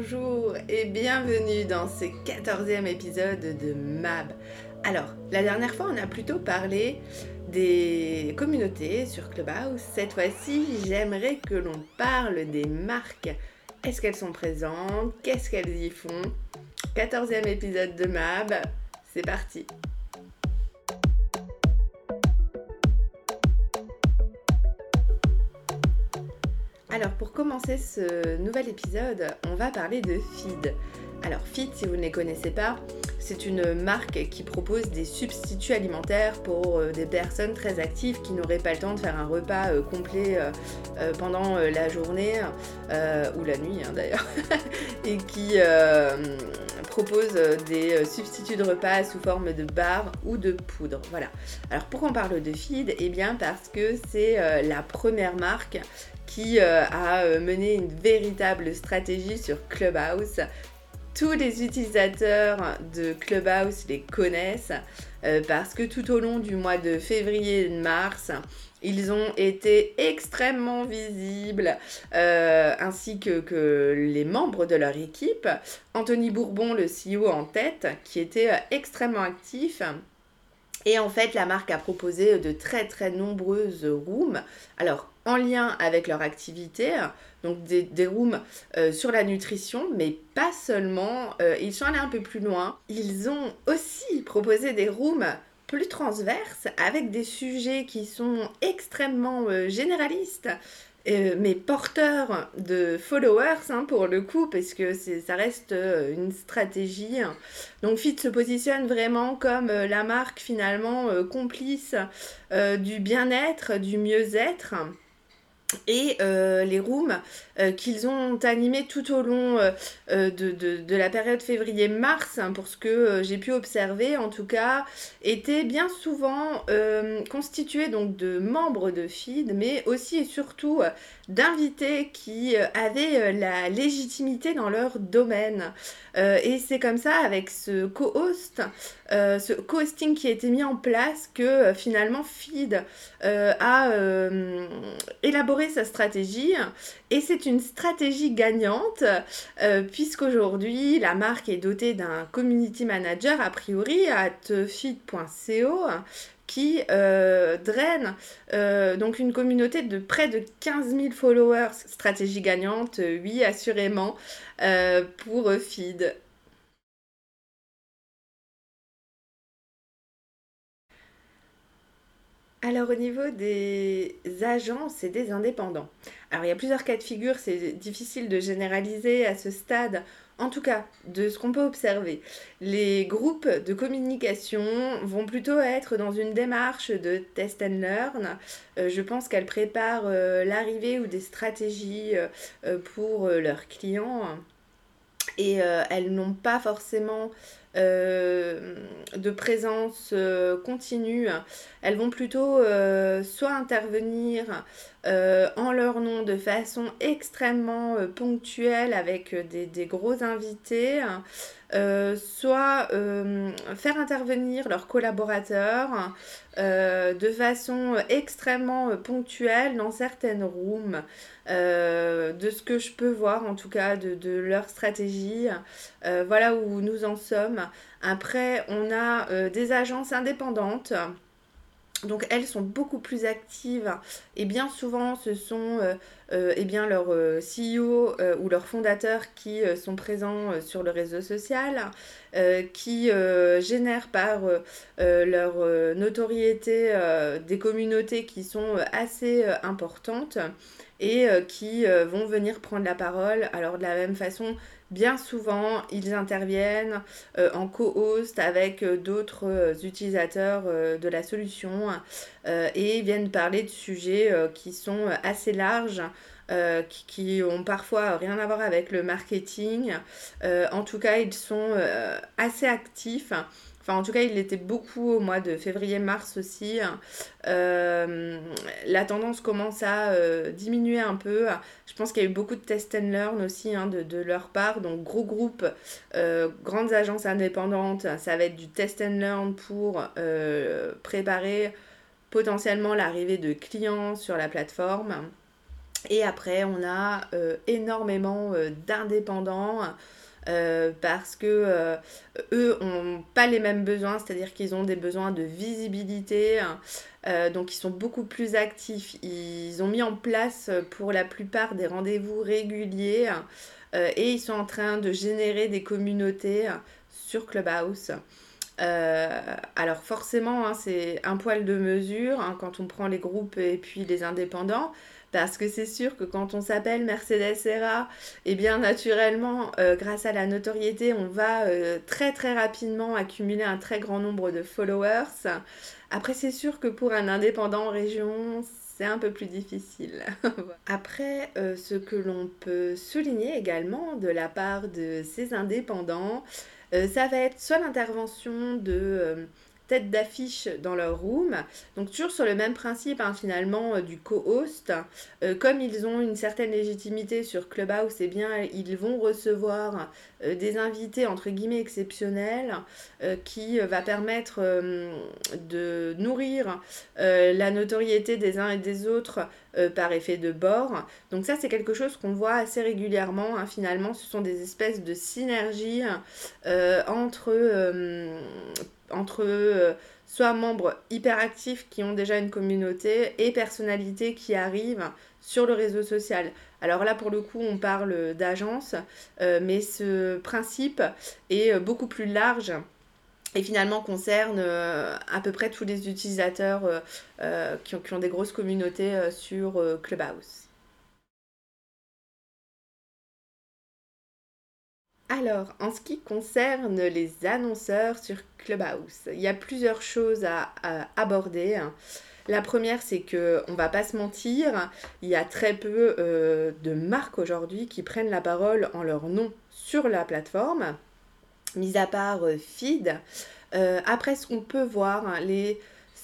bonjour et bienvenue dans ce 14e épisode de MAB. Alors, la dernière fois, on a plutôt parlé des communautés sur Clubhouse. Cette fois-ci, j'aimerais que l'on parle des marques. Est-ce qu'elles sont présentes? Qu'est-ce qu'elles y font? 14e épisode de MAB, c'est parti Alors pour commencer ce nouvel épisode, on va parler de Feed. Alors Feed, si vous ne les connaissez pas, c'est une marque qui propose des substituts alimentaires pour euh, des personnes très actives qui n'auraient pas le temps de faire un repas euh, complet euh, pendant la journée ou la nuit hein, d'ailleurs et qui propose des substituts de repas sous forme de barres ou de poudre. Voilà. Alors pourquoi on parle de Feed? Eh bien parce que c'est la première marque qui a mené une véritable stratégie sur Clubhouse tous les utilisateurs de Clubhouse les connaissent euh, parce que tout au long du mois de février et de mars, ils ont été extrêmement visibles, euh, ainsi que, que, les membres de leur équipe. Anthony Bourbon, le CEO en tête, qui était euh, extrêmement actif. Et en fait, la marque a proposé de très très nombreuses rooms. Alors, en lien avec leur activité, donc des, rooms euh, sur la nutrition, mais pas seulement. Euh, ils sont allés un peu plus loin. Ils ont aussi proposé des rooms plus transverses avec des sujets qui sont extrêmement euh, généralistes. mais porteurs de followers hein, pour le coup parce que ça reste une stratégie donc Fit se positionne vraiment comme la marque finalement complice du bien-être du mieux-être et euh, les rooms euh, qu'ils ont animés tout au long euh, de, la période février-mars, hein, pour ce que j'ai pu observer en tout cas, étaient bien souvent constitués donc de membres de FID, mais aussi et surtout d'invités qui avaient la légitimité dans leur domaine. et c'est comme ça, avec ce co-host, ce co-hosting qui a été mis en place, que finalement FID a élaboré sa stratégie et c'est une stratégie gagnante euh, puisqu'aujourd'hui la marque est dotée d'un community manager a priori à tefit.co qui euh, draine euh, donc une communauté de près de 15 000 followers. Stratégie gagnante, oui, assurément, pour Feed. Alors au niveau des agences et des indépendants, alors il y a plusieurs cas de figure, c'est difficile de généraliser à ce stade, en tout cas de ce qu'on peut observer. Les groupes de communication vont plutôt être dans une démarche de test and learn. Euh, je pense qu'elles préparent euh, l'arrivée ou des stratégies euh, pour leurs clients et elles n'ont pas forcément euh, de présence euh, continue, elles vont plutôt euh, soit intervenir en leur nom de façon extrêmement ponctuelle avec des, gros invités, soit faire intervenir leurs collaborateurs de façon extrêmement ponctuelle dans certaines rooms. de ce que je peux voir en tout cas de, de leur stratégie. voilà où nous en sommes. Après, on a euh, des agences indépendantes. Donc elles sont beaucoup plus actives et bien souvent ce sont euh, euh, eh bien leurs CEO ou leurs fondateurs qui sont présents sur le réseau social, qui génèrent par leur notoriété des communautés qui sont assez importantes et qui vont venir prendre la parole. Alors de la même façon Bien souvent, ils interviennent euh, en co-host avec euh, d'autres euh, utilisateurs de la solution et viennent parler de sujets qui sont assez larges. qui, qui, ont parfois rien à voir avec le marketing. en tout cas, ils sont assez actifs Enfin, en tout cas, il était beaucoup au mois de février-mars aussi. Euh, la tendance commence à euh, diminuer un peu. Je pense qu'il y a eu beaucoup de test and learn aussi hein, de, leur part. Donc, gros groupe, euh, grandes agences indépendantes, ça va être du test and learn pour préparer potentiellement l'arrivée de clients sur la plateforme. Et après, on a énormément d'indépendants. Parce que eux ont pas les mêmes besoins, c'est-à-dire qu'ils ont des besoins de visibilité, donc ils sont beaucoup plus actifs. Ils ont mis en place pour la plupart des rendez-vous réguliers et ils sont en train de générer des communautés sur Clubhouse. Euh, alors forcément, hein, c'est un poil de mesure hein, quand on prend les groupes et puis les indépendants. Parce que c'est sûr que quand on s'appelle Mercedes Serra, et eh bien naturellement, euh, grâce à la notoriété, on va euh, très très rapidement accumuler un très grand nombre de followers. Après, c'est sûr que pour un indépendant en région, c'est un peu plus difficile. Après, ce que l'on peut souligner également de la part de ces indépendants, euh, ça va être soit l'intervention de euh, tête d'affiche dans leur room. Donc toujours sur le même principe hein, finalement euh, du co-host. comme ils ont une certaine légitimité sur Clubhouse, eh bien ils vont recevoir des invités entre guillemets exceptionnels qui va permettre de nourrir la notoriété des uns et des autres euh, par effet de bord. Donc ça c'est quelque chose qu'on voit assez régulièrement. Hein. Finalement ce sont des espèces de synergies euh, entre, euh, soit membres hyperactifs qui ont déjà une communauté et personnalités qui arrivent sur le réseau social. Alors là, pour le coup, on parle d'agence, mais ce principe est beaucoup plus large et finalement concerne euh, à peu près tous les utilisateurs euh, euh, qui, ont, des grosses communautés sur Clubhouse. Alors, en ce qui concerne les annonceurs sur Clubhouse, il y a plusieurs choses à, aborder. La première, c'est que on va pas se mentir, il y a très peu de marques aujourd'hui qui prennent la parole en leur nom sur la plateforme mis à part euh, feed. Euh, après, qu'on peut voir, hein, les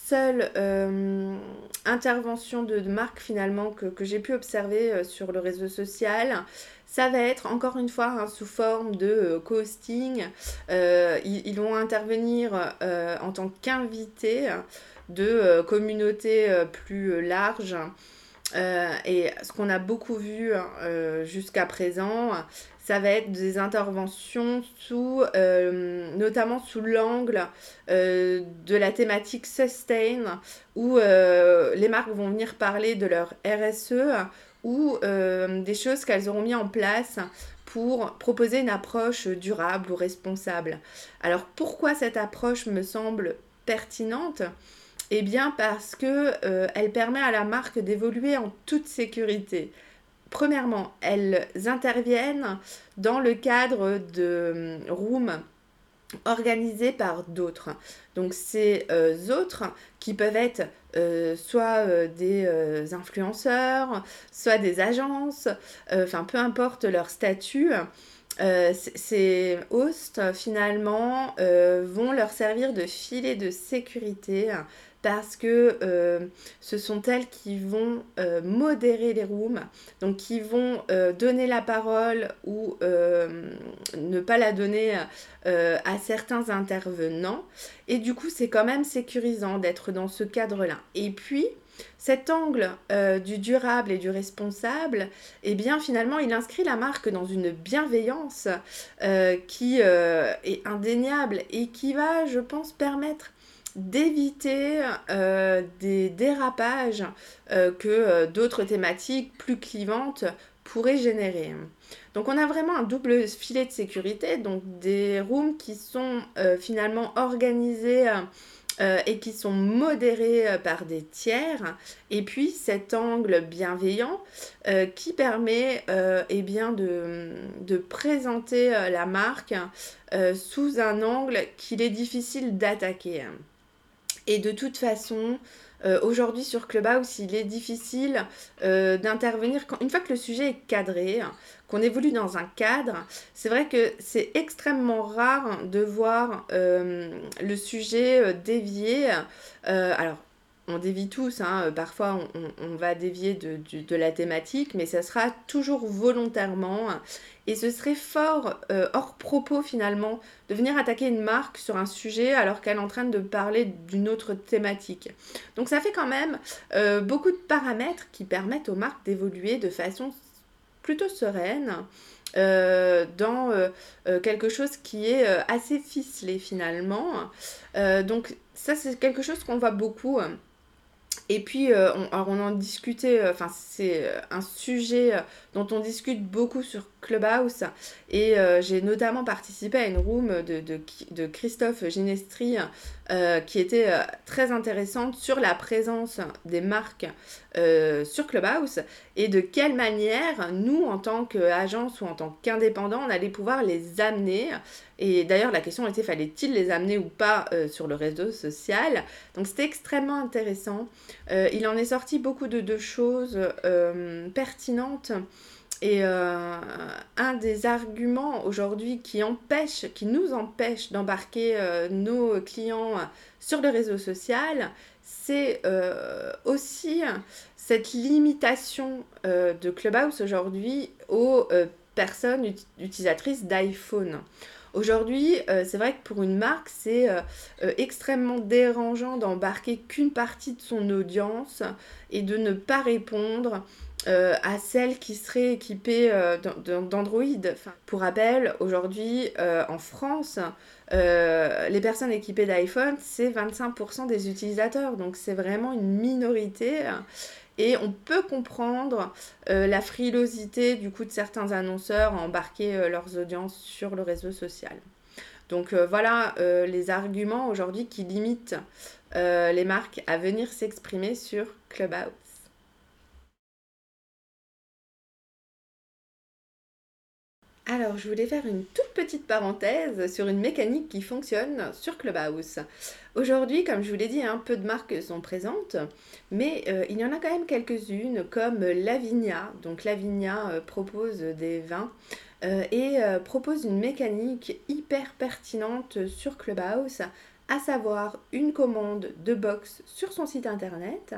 seules euh, interventions de, marques finalement que, j'ai pu observer sur le réseau social, ça va être encore une fois hein, sous forme de co-hosting. Ils, vont intervenir en tant qu'invités de communautés plus larges. et ce qu'on a beaucoup vu hein, jusqu'à présent, ça va être des interventions sous, euh, notamment sous l'angle euh, de la thématique sustain, où euh, les marques vont venir parler de leur RSE ou des choses qu'elles auront mis en place pour proposer une approche durable ou responsable. Alors pourquoi cette approche me semble pertinente? Eh bien parce que elle permet à la marque d'évoluer en toute sécurité premièrement, elles interviennent dans le cadre de rooms organisés par d'autres. Donc ces euh, autres qui peuvent être euh, soit euh, des influenceurs, soit des agences, enfin peu importe leur statut. ces hosts finalement vont leur servir de filet de sécurité parce que euh, ce sont elles qui vont euh, modérer les rooms, donc qui vont euh, donner la parole ou ne pas la donner à certains intervenants. Et du coup, c'est quand même sécurisant d'être dans ce cadre-là. Et puis, cet angle du durable et du responsable, eh bien finalement, il inscrit la marque dans une bienveillance qui est indéniable et qui va, je pense, permettre d'éviter euh, des dérapages euh, que euh, d'autres thématiques plus clivantes pourraient générer. Donc on a vraiment un double filet de sécurité, donc des rooms qui sont finalement organisés et qui sont modérés par des tiers, et puis cet angle bienveillant qui permet eh bien de, de présenter la marque sous un angle qu'il est difficile d'attaquer. Et de toute façon, euh, aujourd'hui sur Clubhouse, il est difficile euh, d'intervenir une fois que le sujet est cadré, qu'on évolue dans un cadre. C'est vrai que c'est extrêmement rare de voir euh, le sujet dévier. alors, on dévie tous, hein. parfois on, va dévier de, la thématique, mais ça sera toujours volontairement. Et ce serait fort euh, hors propos finalement de venir attaquer une marque sur un sujet alors qu'elle est en train de parler d'une autre thématique. Donc ça fait quand même euh, beaucoup de paramètres qui permettent aux marques d'évoluer de façon plutôt sereine. Euh, dans quelque chose qui est assez ficelé finalement. donc ça c'est quelque chose qu'on voit beaucoup et puis, euh, on, alors on en discutait, euh, enfin, c'est euh, un sujet dont on discute beaucoup sur Clubhouse. Et j'ai notamment participé à une room de, de, Christophe Ginestri qui était très intéressante sur la présence des marques sur Clubhouse et de quelle manière nous, en tant qu'agence ou en tant qu'indépendant, on allait pouvoir les amener et d'ailleurs, la question était fallait-il les amener ou pas euh, sur le réseau social? Donc c'était extrêmement intéressant. Euh, il en est sorti beaucoup de, choses euh, pertinentes. Et un des arguments aujourd'hui qui empêche, qui nous empêche d'embarquer nos clients sur le réseau social, c'est aussi cette limitation de Clubhouse aujourd'hui aux personnes utilisatrices d'iPhone. Aujourd'hui, euh, c'est vrai que pour une marque, c'est euh, euh, extrêmement dérangeant d'embarquer qu'une partie de son audience et de ne pas répondre à celles qui seraient équipées d'Android. pour rappel, aujourd'hui, en France, les personnes équipées d'iPhone, c'est 25% des utilisateurs. Donc c'est vraiment une minorité. Et on peut comprendre euh, la frilosité du coup de certains annonceurs à embarquer euh, leurs audiences sur le réseau social. Donc euh, voilà les arguments aujourd'hui qui limitent les marques à venir s'exprimer sur Clubhouse. Alors, je voulais faire une toute petite parenthèse sur une mécanique qui fonctionne sur Clubhouse. Aujourd'hui, comme je vous l'ai dit, un hein, peu de marques sont présentes, mais euh, il y en a quand même quelques-unes comme Lavinia. Donc Lavinia euh, propose des vins euh, et propose une mécanique hyper pertinente sur Clubhouse, à savoir une commande de box sur son site internet.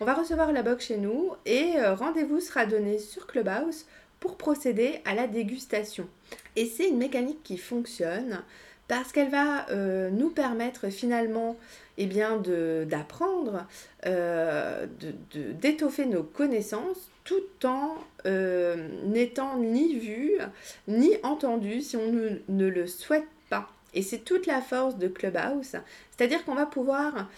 On va recevoir la box chez nous et rendez-vous sera donné sur Clubhouse pour procéder à la dégustation. Et c'est une mécanique qui fonctionne parce qu'elle va euh, nous permettre finalement eh bien, d'apprendre, euh, d'étoffer nos connaissances tout en euh, n'étant ni vu ni entendu si on ne le souhaite pas. Et c'est toute la force de Clubhouse, c'est-à-dire qu'on va pouvoir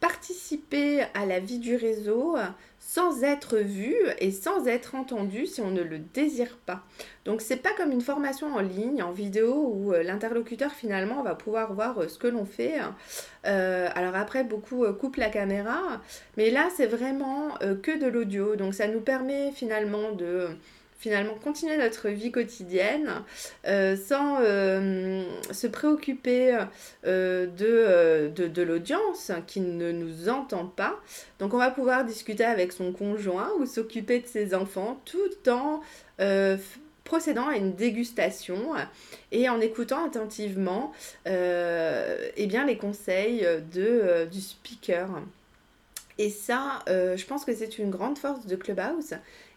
participer à la vie du réseau sans être vu et sans être entendu si on ne le désire pas. Donc c'est pas comme une formation en ligne, en vidéo, où euh, l'interlocuteur finalement va pouvoir voir euh, ce que l'on fait. Euh, alors après, beaucoup coupent la caméra, mais là c'est vraiment que de l'audio. Donc ça nous permet finalement de finalement continuer notre vie quotidienne euh, sans euh, se préoccuper euh, de, de, l'audience qui ne nous entend pas. Donc on va pouvoir discuter avec son conjoint ou s'occuper de ses enfants tout en procédant à une dégustation et en écoutant attentivement eh bien, les conseils de, du speaker. Et ça, je pense que c'est une grande force de Clubhouse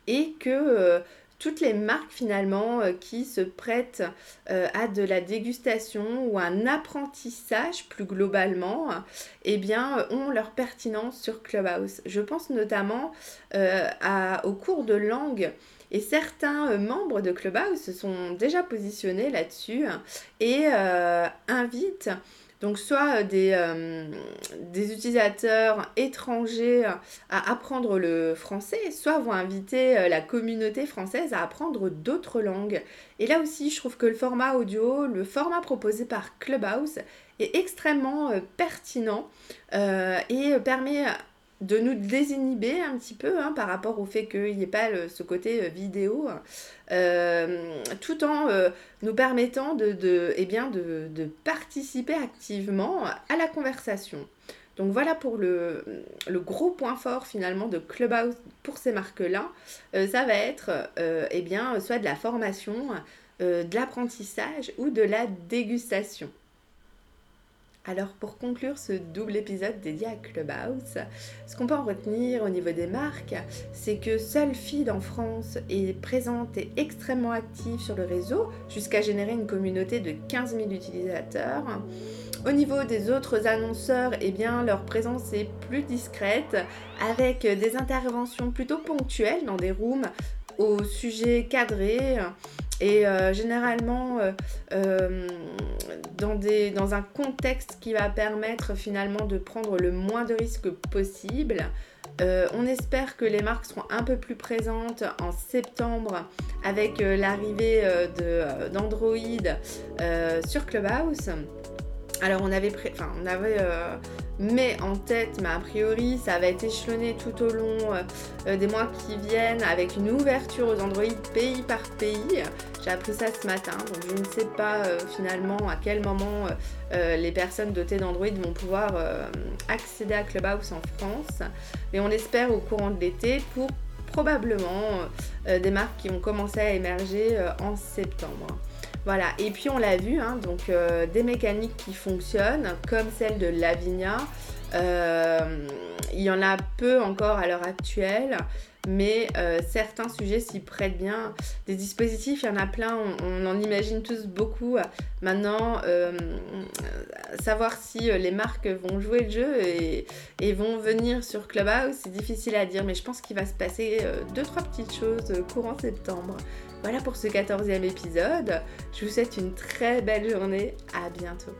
et que toutes les marques finalement euh, qui se prêtent euh, à de la dégustation ou un apprentissage plus globalement, eh bien, euh, ont leur pertinence sur Clubhouse. Je pense notamment à, au cours de langue. Et certains membres de Clubhouse se sont déjà positionnés là-dessus et invitent donc soit euh, des, euh, des, utilisateurs étrangers à apprendre le français, soit vont inviter euh, la communauté française à apprendre d'autres langues. Et là aussi, je trouve que le format audio, le format proposé par Clubhouse est extrêmement pertinent et permet de nous désinhiber un petit peu hein, par rapport au fait qu'il n'y ait pas ce côté euh, vidéo, euh, tout en euh, nous permettant de, eh de, participer activement à la conversation. Donc voilà pour le, gros point fort finalement de Clubhouse pour ces marques-là. ça va être eh bien, soit de la formation, de l'apprentissage ou de la dégustation. Alors pour conclure ce double épisode dédié à Clubhouse, ce qu'on peut en retenir au niveau des marques, c'est que seule Feed en France est présente et extrêmement active sur le réseau, jusqu'à générer une communauté de 15 000 utilisateurs. Au niveau des autres annonceurs, eh bien, leur présence est plus discrète, avec des interventions plutôt ponctuelles dans des rooms au sujet cadré et euh, généralement euh, euh, dans, des, dans un contexte qui va permettre finalement de prendre le moins de risques possible. on espère que les marques seront un peu plus présentes en septembre avec l'arrivée d'Android sur Clubhouse. Alors on avait, enfin, on avait mais en tête, mais a priori ça va être échelonné tout au long euh, des mois qui viennent avec une ouverture aux Android pays par pays. J'ai appris ça ce matin, donc je ne sais pas euh, finalement à quel moment euh, les personnes dotées d'Android vont pouvoir accéder à Clubhouse en France. Mais on espère au courant de l'été pour probablement des marques qui vont commencer à émerger en septembre. Voilà, et puis on l'a vu, hein, donc euh, des mécaniques qui fonctionnent, comme celle de Lavinia. Euh, il y en a peu encore à l'heure actuelle, mais euh, certains sujets s'y prêtent bien. Des dispositifs, il y en a plein, on, en imagine tous beaucoup. Maintenant, savoir si les marques vont jouer le jeu et, vont venir sur Clubhouse, c'est difficile à dire, mais je pense qu'il va se passer deux, trois petites choses courant septembre. Voilà pour ce 14e épisode. Je vous souhaite une très belle journée. À bientôt.